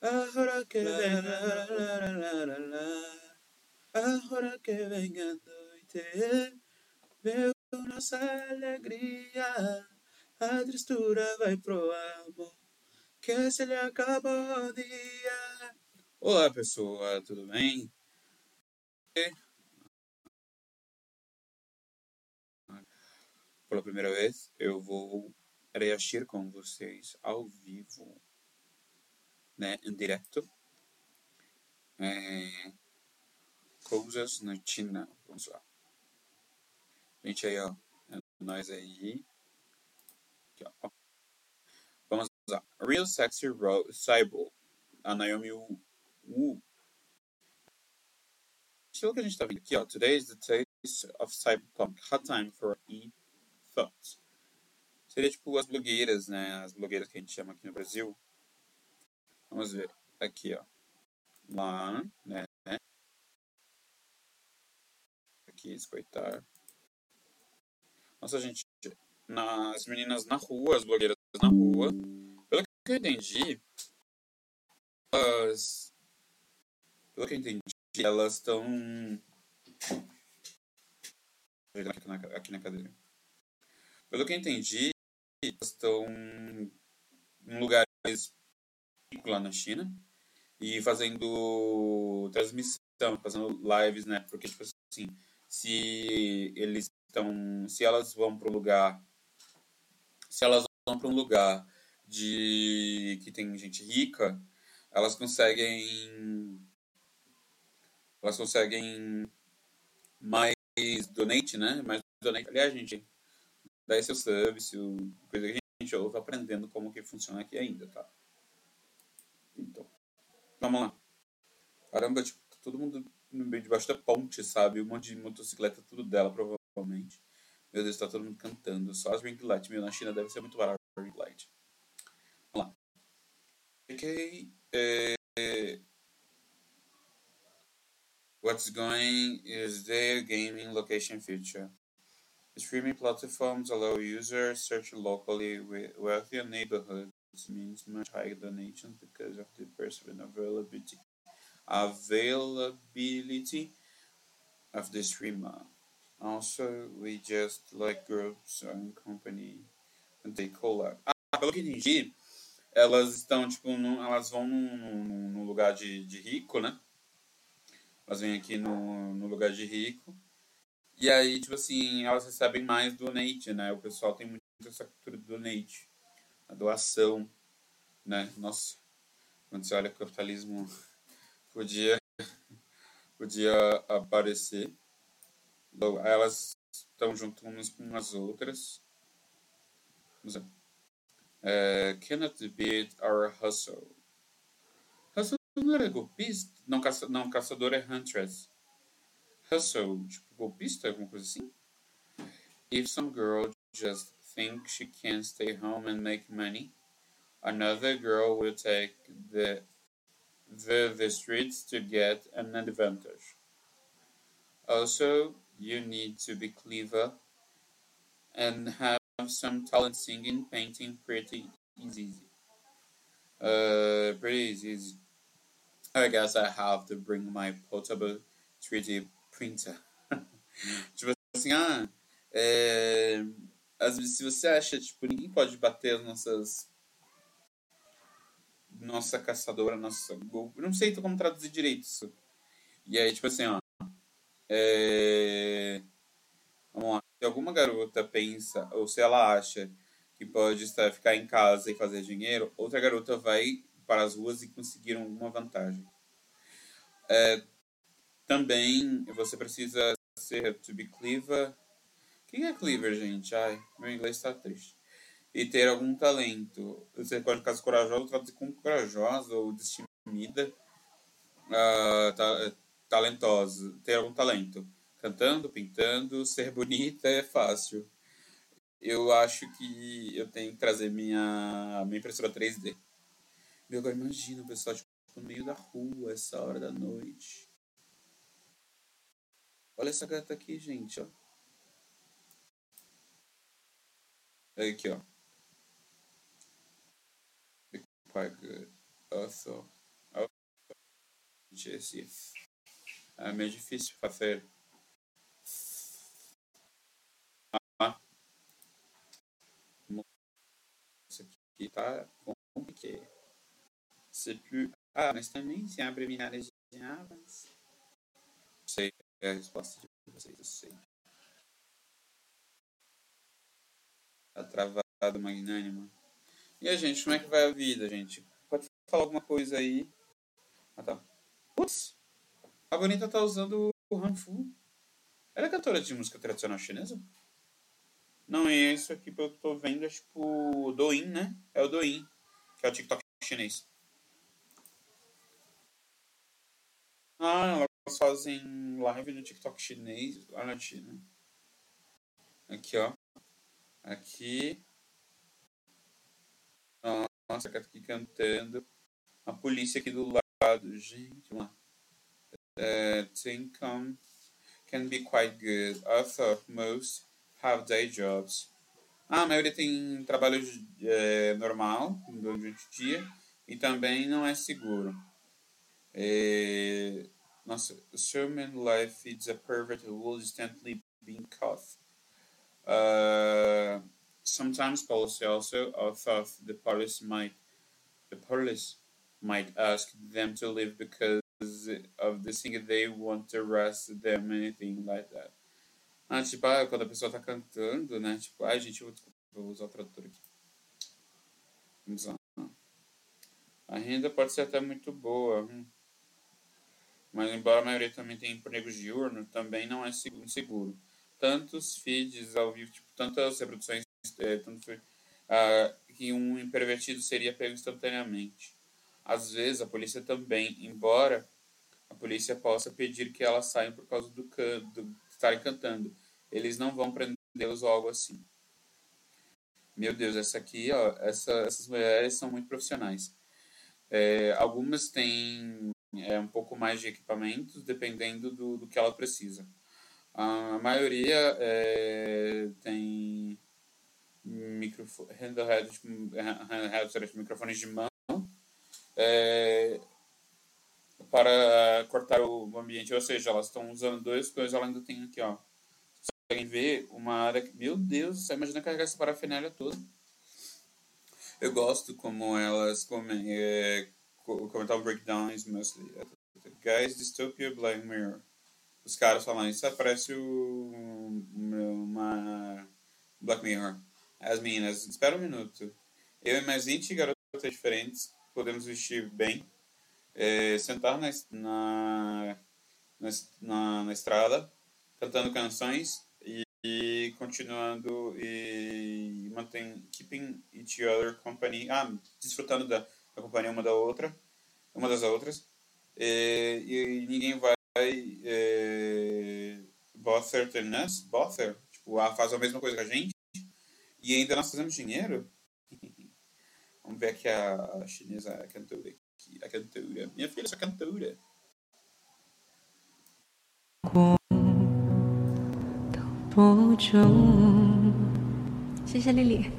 Ahora que venga. Ahora que venga a noite, meu nossa alegria, a tristura vai pro amor, que se lhe acabou o dia. Olá pessoal, tudo bem? Pela primeira vez, eu vou reagir com vocês ao vivo, né, em direto. É, coisas na China, vamos lá. Gente aí, ó, é nós aí. Aqui, ó. Vamos lá. Real Sexy Ro Cyborg, a Naomi Wu pelo que a gente tá vendo aqui, ó. Today is the taste of cyberpunk. Hot time for e-thoughts. Seria tipo as blogueiras, né? As blogueiras que a gente chama aqui no Brasil. Vamos ver. Aqui, ó. Lá, né? Aqui, escoitar. Nossa, gente. Nas meninas na rua, as blogueiras na rua. Pelo que eu entendi, as... Pelo que eu entendi, elas estão aqui na, aqui na cadeira. Pelo que eu entendi, elas estão em lugares lá na China e fazendo transmissão, fazendo lives, né? Porque tipo assim, se eles estão, se elas vão para um lugar, se elas vão para um lugar de que tem gente rica, elas conseguem elas conseguem mais donate, né? Mais donate. Aliás, gente, dá seu service, coisa que a gente ouve aprendendo como que funciona aqui ainda, tá? Então, vamos lá. Caramba, tipo, tá todo mundo no meio debaixo da ponte, sabe? Um monte de motocicleta, tudo dela, provavelmente. Meu Deus, tá todo mundo cantando. Só as ring light. Meu, na China deve ser muito barato ring light. Vamos lá. Fiquei... É, What's going is their gaming location feature. Streaming platforms allow users search locally with wealthier neighborhoods means much higher donations because of the perceived availability availability of the streamer. Also, we just like groups and company and they collab. Ah, pelo que entendi, elas estão tipo, num, elas vão num, num lugar de, de rico, né? Elas vêm aqui no, no lugar de rico. E aí, tipo assim, elas recebem mais donate, né? O pessoal tem muito essa cultura do donate, a doação, né? Nossa, quando você olha o capitalismo, podia, podia aparecer. Elas estão junto umas com as outras. Vamos ver. Uh, cannot beat our hustle não era golpista? Não, caça, não, caçador é Huntress. Hustle, tipo, golpista, alguma coisa assim? If some girl just thinks she can stay home and make money, another girl will take the, the, the streets to get an advantage. Also, you need to be clever and have some talent singing, painting, pretty easy. Uh, pretty easy. I guess I have to bring my portable 3D printer. tipo assim, ah, é, às vezes se você acha, tipo, ninguém pode bater as nossas nossa caçadora, nossa. Não sei como traduzir direito isso. E aí, tipo assim, ó. É... Vamos lá. Se alguma garota pensa, ou se ela acha que pode estar, ficar em casa e fazer dinheiro, outra garota vai para as ruas e conseguiram alguma vantagem. É, também você precisa ser to be clever. Quem é clever, gente? Ai, meu inglês está triste. E ter algum talento. Você pode, caso, corajoso, traduzir como corajosa ou destemida, uh, ta talentosa. Ter algum talento. Cantando, pintando, ser bonita é fácil. Eu acho que eu tenho que trazer minha, minha impressora 3D. Meu, agora imagina o pessoal tipo, no meio da rua, essa hora da noite. Olha essa gata aqui, gente, ó. Aqui, ó. Quite good. Also, esse é meio difícil fazer. Ah. Isso aqui tá compliqué. C'est plus. Ah, mas também se abre milhares de abas. Sei é a resposta de vocês, eu sei. Tá travado, magnânimo. E a gente, como é que vai a vida, gente? Pode falar alguma coisa aí? Ah, tá. Putz, a Bonita tá usando o Hanfu. Ela é cantora de música tradicional chinesa? Não, é isso aqui que eu tô vendo, é tipo o Douyin, né? É o Douyin, que é o TikTok chinês. Ah, elas fazem live no TikTok chinês lá na China. Aqui, ó. Aqui. Nossa, aqui cantando. A polícia aqui do lado. Gente, vamos lá. Uh, income can be quite good. I thought most have day jobs. Ah, a maioria tem trabalho é, normal durante o dia e também não é seguro. É, nossa, human life is a pervert who will instantly be caught. Uh, sometimes policy also I thought the police might the police might ask them to leave because of the thing they want to arrest them anything like that. Ah, tipo, ah, quando a pessoa tá cantando, né? Tipo, ai, gente, eu vou, vou usar o tradutor aqui. Vamos lá. A renda pode ser até muito boa. Hum. Mas embora a maioria também tenha empregos diurnos, também não é seguro. Tantos feeds ao vivo, tipo, tantas reproduções, é, tanto, ah, que um pervertido seria pego instantaneamente. Às vezes a polícia também, embora a polícia possa pedir que elas saiam por causa do, can do estarem cantando, eles não vão prendê-los ou algo assim. Meu Deus, essa aqui, ó, essa, essas mulheres são muito profissionais. É, algumas têm é, um pouco mais de equipamentos, dependendo do, do que ela precisa. A maioria é, tem microfone, handheld, handheld, microfones de mão é, para cortar o ambiente, ou seja, elas estão usando duas coisas, ela ainda tem aqui, ó. Vocês conseguem ver uma área que, meu Deus, você imagina carregar essa parafernália toda. Eu gosto como elas comem, é, comentar breakdowns mostly. Guys, Dystopia Black Mirror. Os caras falam, isso parece o, uma Black Mirror. As meninas, espera um minuto. Eu e mais 20 garotas diferentes podemos vestir bem, é, sentar na, na, na, na, estrada, cantando canções e, e continuando e mantém keeping each other company, ah, desfrutando da, da companhia uma da outra, uma das outras, é, e ninguém vai é, bother than us, bother, tipo, ah, faz a mesma coisa que a gente, e ainda nós fazemos dinheiro. Vamos ver aqui a, a chinesa, a cantora aqui, a cantora. Minha filha, essa cantora. Lili.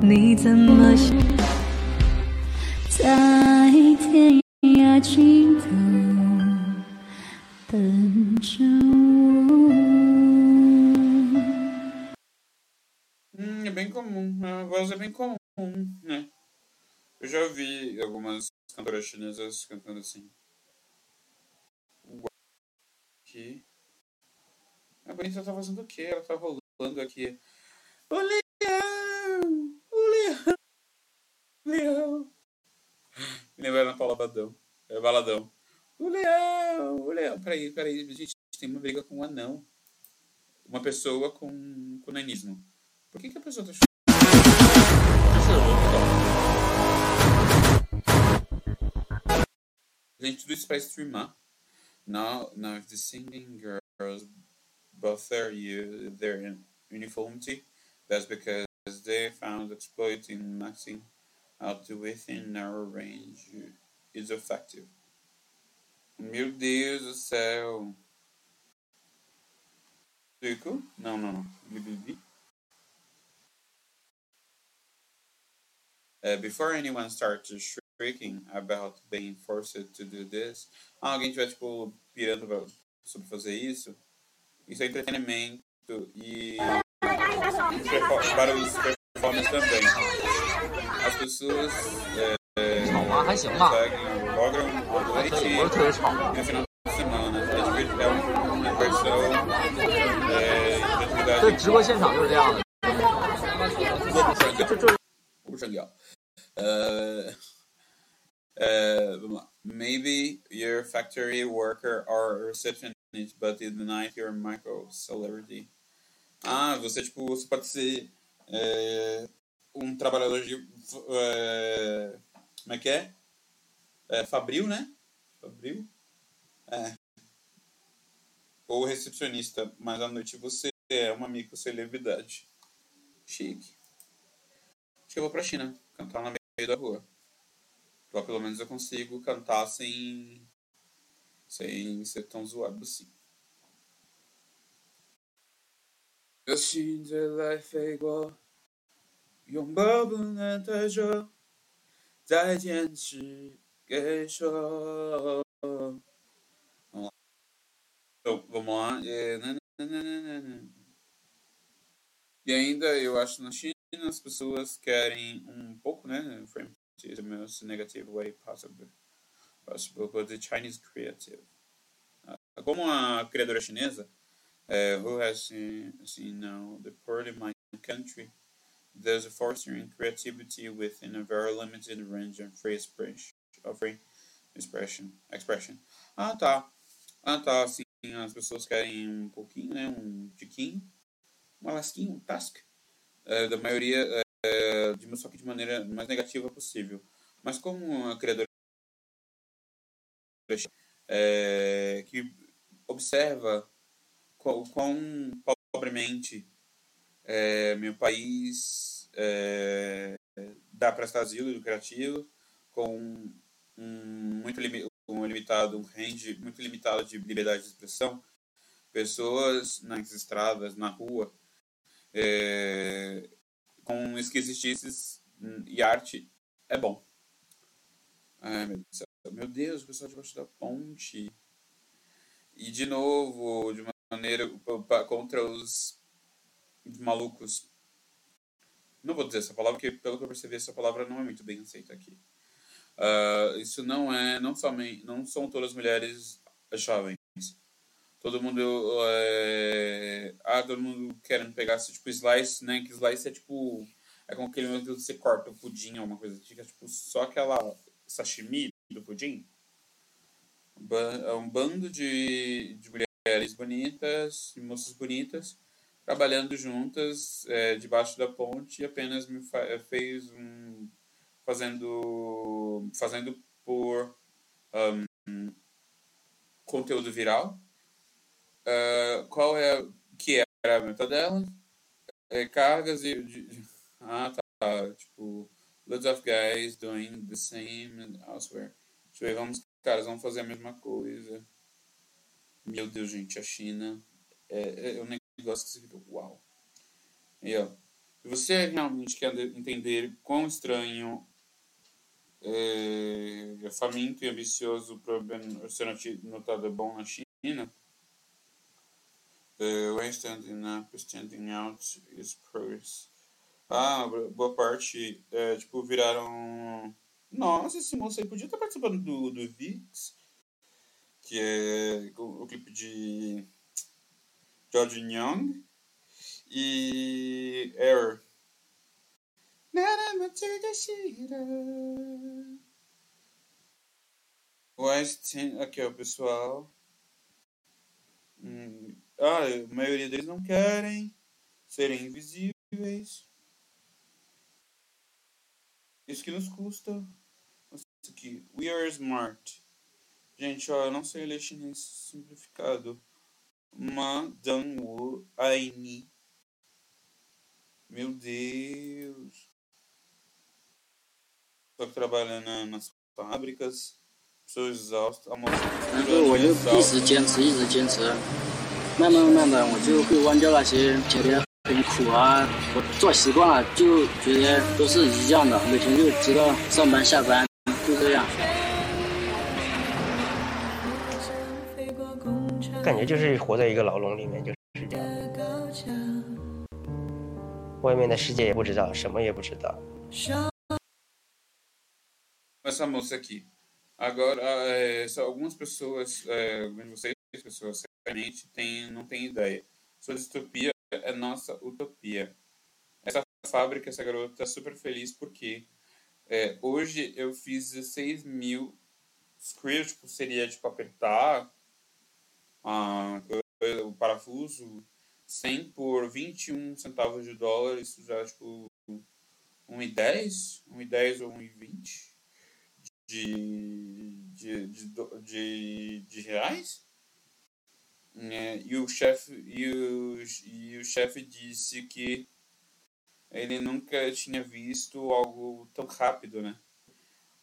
你怎么想？ 在天涯尽头等着我。Hum, é bem comum, a voz é bem comum, né? Eu já ouvi algumas cantoras chinesas cantando assim. Aqui. A bonita tá fazendo o quê? Ela tá rolando aqui. O Badão. É baladão. O leão! O leão! Peraí, peraí. Gente, tem uma briga com um anão. Uma pessoa com, com nanismo. Por que, que a pessoa tá Gente, tudo isso para streamar. Now, now the singing girls both their, their uniformity, that's because they found exploiting maxing out within narrow range is effective. Meu Deus do céu! Explico? Não, não, não. Uh, before anyone starts shrieking about being forced to do this, ah, alguém tiver, tipo, pirando sobre fazer isso, isso é entretenimento e para os performers também. As pessoas é, conseguem, logram a noite e no final de semana. É, é uma versão é, de atividade. 这直播现场就是这样的。不重要。Uh, uh, maybe you're a factory worker or a receptionist, but in the night you're a micro celebrity. Ah, você tipo, você pode ser é, um trabalhador de. É, como é que é? é Fabril, né? Fabril. É. Ou recepcionista, mas à noite você é uma microcelebridade. Chique. Acho que eu vou pra China cantar na meio da rua. Lá pelo menos eu consigo cantar sem. sem ser tão zoado assim. Eu sinto life é igual. E um bobo. 再坚持给说。Então, vamos lá. É, e ainda, eu acho, na China as pessoas querem um pouco, né? Frame to the most negative way possible, possible but the Chinese creative. Como a criadora chinesa, uh, who has seen, seen now the poor in my country, there's a fostering creativity within a very limited range of free expression. Expression. Ah, tá. Ah, tá. Assim, as pessoas querem um pouquinho, né? Um tiquinho, uma lasquinha, um task. Uh, da maioria, uh, de, só que de maneira mais negativa possível. Mas como a criadora é, que observa quão pobremente é, meu país é, dá para estar asilo criativo com um muito um limitado um range muito limitado de liberdade de expressão. Pessoas nas estradas na rua é, com esquisitices e arte é bom. Ai, meu Deus, meu Deus o pessoal debaixo da ponte. E de novo de uma maneira contra os malucos. Não vou dizer essa palavra, porque pelo que eu percebi, essa palavra não é muito bem aceita aqui. Uh, isso não é, não somente, não são todas mulheres jovens. Todo mundo, é, ah, todo mundo querendo pegar tipo slice, né? Que slice é tipo, é com aquele momento que você corta o pudim, alguma coisa, fica tipo só aquela sashimi do pudim. É um bando de, de mulheres bonitas moças bonitas trabalhando juntas é, debaixo da ponte e apenas me fez um fazendo fazendo por um, conteúdo viral. Uh, qual é que era a meta dela? É, cargas e de, ah tá tipo loads of guys doing the same elsewhere. Tipo, vamos caras vão fazer a mesma coisa. Meu Deus, gente, a China é, é negócio que você uau. E, ó, se você realmente quer entender quão estranho, é, faminto e ambicioso o ser notado é bom na China, uh, when standing up, standing out is progress. Ah, boa parte, é, tipo, viraram. Nossa, esse moço aí podia estar participando do, do VIX que é o clipe de George Young e Air. West, aqui o pessoal. Hum, ah, a maioria deles não querem serem invisíveis. Isso que nos custa. Nossa, aqui. We are smart. Gente, ó, eu não sei ler chinês simplificado. Ma Dan Wu Aini. Meu Deus. Só que trabalha na, nas fábricas, pessoas exaustas, a moça. 那个我就一直坚持，一直坚持。 慢慢慢慢，我就会忘掉那些前面很苦啊，我做习惯了，就觉得都是一样的，每天就知道上班下班就这样。 感觉就是活在一个牢笼里面，就是这样。外面的世界也不知道，什么也不知道。 essa moça aqui. Agora, é, só algumas pessoas, é, algumas de vocês, pessoas, certamente, tem, não têm ideia. Sua distopia é nossa utopia. Essa fábrica, essa garota, tá super feliz porque é, hoje eu fiz 16 mil scripts, tipo, seria tipo apertar a, o parafuso 100 por 21 centavos de dólar, isso já tipo 1,10, 1,10 ou 1,20 de, de, de, de, de reais. É, e o chefe e o, e o chefe disse que ele nunca tinha visto algo tão rápido, né?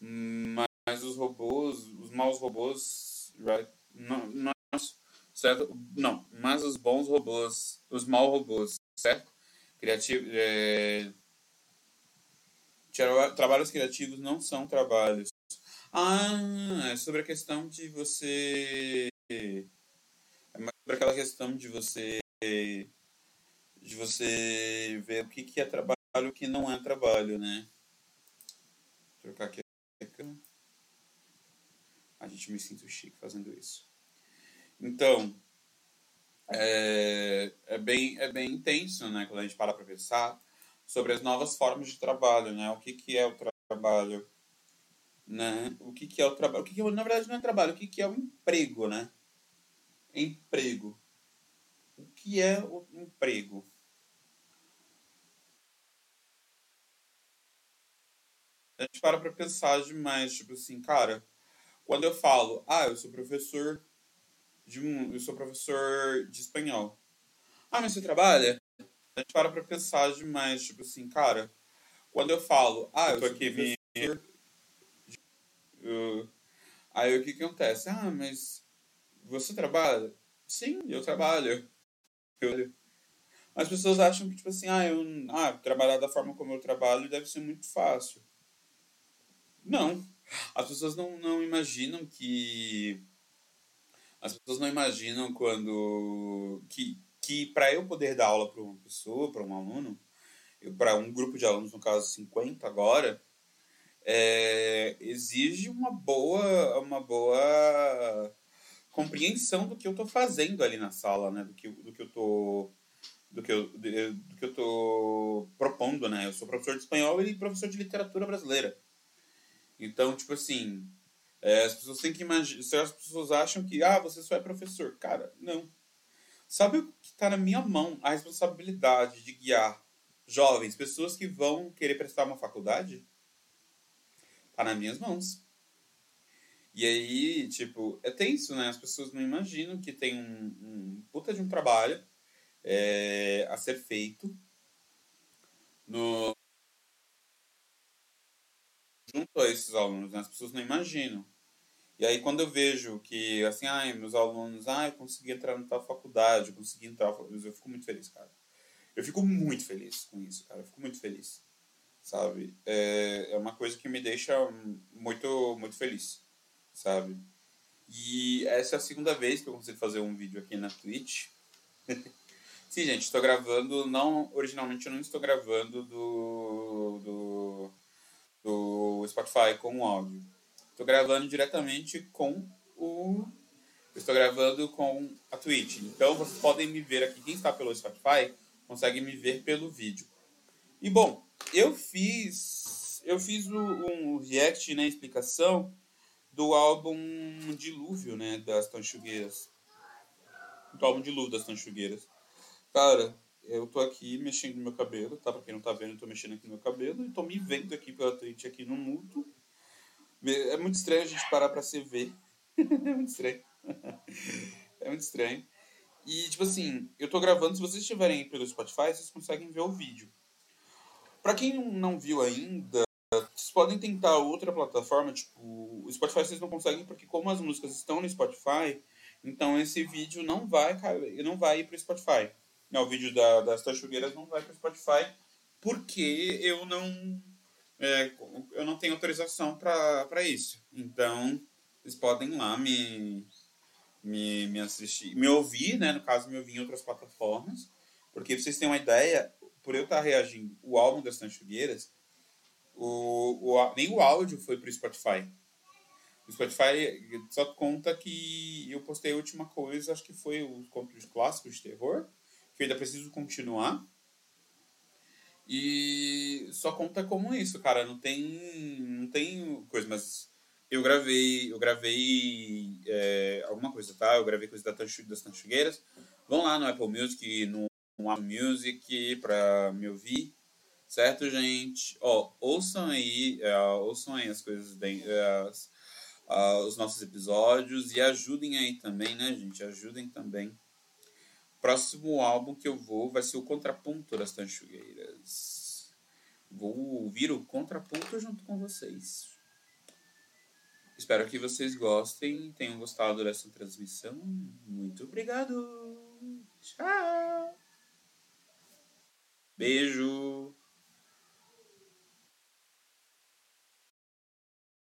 Mas os robôs, os maus robôs, right? não, não, certo? Não, mas os bons robôs, os maus robôs, certo? Criativo, é, trabalhos criativos não são trabalhos. Ah, é sobre a questão de você. É sobre aquela questão de você. De você ver o que, que é trabalho e o que não é trabalho, né? Vou trocar aqui. A gente me sinto chique fazendo isso. Então, é, é, bem, é bem intenso, né? Quando a gente para para pensar sobre as novas formas de trabalho, né? O que, que é o trabalho, né? O que, que é o trabalho? O que, que é, na verdade não é trabalho, o que, que é o emprego, né? Emprego. O que é o emprego? A gente para para pensar demais, tipo assim, cara, quando eu falo, ah, eu sou professor de um, eu sou professor de espanhol. Ah, mas você trabalha? A gente para pra pensar demais, tipo assim, cara, quando eu falo, ah, eu tô aqui me. Eu... Aí o que que acontece? Ah, mas você trabalha? Sim, eu trabalho. Eu... As pessoas acham que, tipo assim, ah, eu, ah, trabalhar da forma como eu trabalho deve ser muito fácil. Não. As pessoas não, não imaginam que. As pessoas não imaginam quando. que que para eu poder dar aula para uma pessoa, para um aluno, para um grupo de alunos, no caso 50 agora, é, exige uma boa, uma boa compreensão do que eu estou fazendo ali na sala, né? Do que, do que eu estou do que eu, do que eu tô propondo, né? Eu sou professor de espanhol e professor de literatura brasileira. Então, tipo assim, é, as pessoas têm que imaginar, as pessoas acham que, ah, você só é professor. Cara, não. Sabe o que está na minha mão? A responsabilidade de guiar jovens, pessoas que vão querer prestar uma faculdade? Está nas minhas mãos. E aí, tipo, é tenso, né? As pessoas não imaginam que tem um, um puta de um trabalho é, a ser feito no junto a esses alunos, né? As pessoas não imaginam. E aí quando eu vejo que, assim, ai, meus alunos, ai, consegui entrar na tal faculdade, consegui entrar, eu fico muito feliz, cara. Eu fico muito feliz com isso, cara. Eu fico muito feliz, sabe? É, é uma coisa que me deixa muito, muito feliz, sabe? E essa é a segunda vez que eu consigo fazer um vídeo aqui na Twitch. Sim, gente, estou gravando, não, originalmente eu não estou gravando do, do, do Spotify com áudio. Estou gravando diretamente com o. Estou gravando com a Twitch. Então vocês podem me ver aqui. Quem está pelo Spotify consegue me ver pelo vídeo. E bom, eu fiz. Eu fiz um react, né? Explicação do álbum Dilúvio, né? Das Tanchugueiras. Do álbum Dilúvio das Tanchugueiras. Cara, eu tô aqui mexendo no meu cabelo, tá? Pra quem não tá vendo, eu tô mexendo aqui no meu cabelo e tô me vendo aqui pela Twitch aqui no mudo. É muito estranho a gente parar pra se ver. é muito estranho. é muito estranho. E, tipo assim, eu tô gravando. Se vocês estiverem pelo Spotify, vocês conseguem ver o vídeo. Pra quem não viu ainda, vocês podem tentar outra plataforma. Tipo, o Spotify vocês não conseguem, porque como as músicas estão no Spotify, Então esse vídeo não vai não vai ir para o Spotify. Não, o vídeo da, das Tanchugueiras não vai para o Spotify porque eu não é, eu não tenho autorização para isso. Então vocês podem ir lá me, me, me assistir, me ouvir, né? No caso, me ouvir em outras plataformas. Porque vocês terem uma ideia, por eu estar reagindo o álbum das Tanchugueiras, o, o, nem o áudio foi pro Spotify. O Spotify só conta que eu postei a última coisa, acho que foi os contos clássicos de terror, que eu ainda preciso continuar. E só conta como isso, cara. Não tem, não tem coisa, mas eu gravei, eu gravei é, alguma coisa, tá? Eu gravei coisa da Tanchu, das Tanchugueiras. Vão lá no Apple Music, no, no Apple Music pra me ouvir. Certo, gente? Ó, ouçam aí, uh, ouçam aí as coisas, de, uh, uh, os nossos episódios e ajudem aí também, né, gente? Ajudem também. Próximo álbum que eu vou vai ser o Contraponto das Tanchugueiras. Vou ouvir o Contraponto junto com vocês. Espero que vocês gostem tenham gostado dessa transmissão. Muito obrigado. Tchau. Beijo.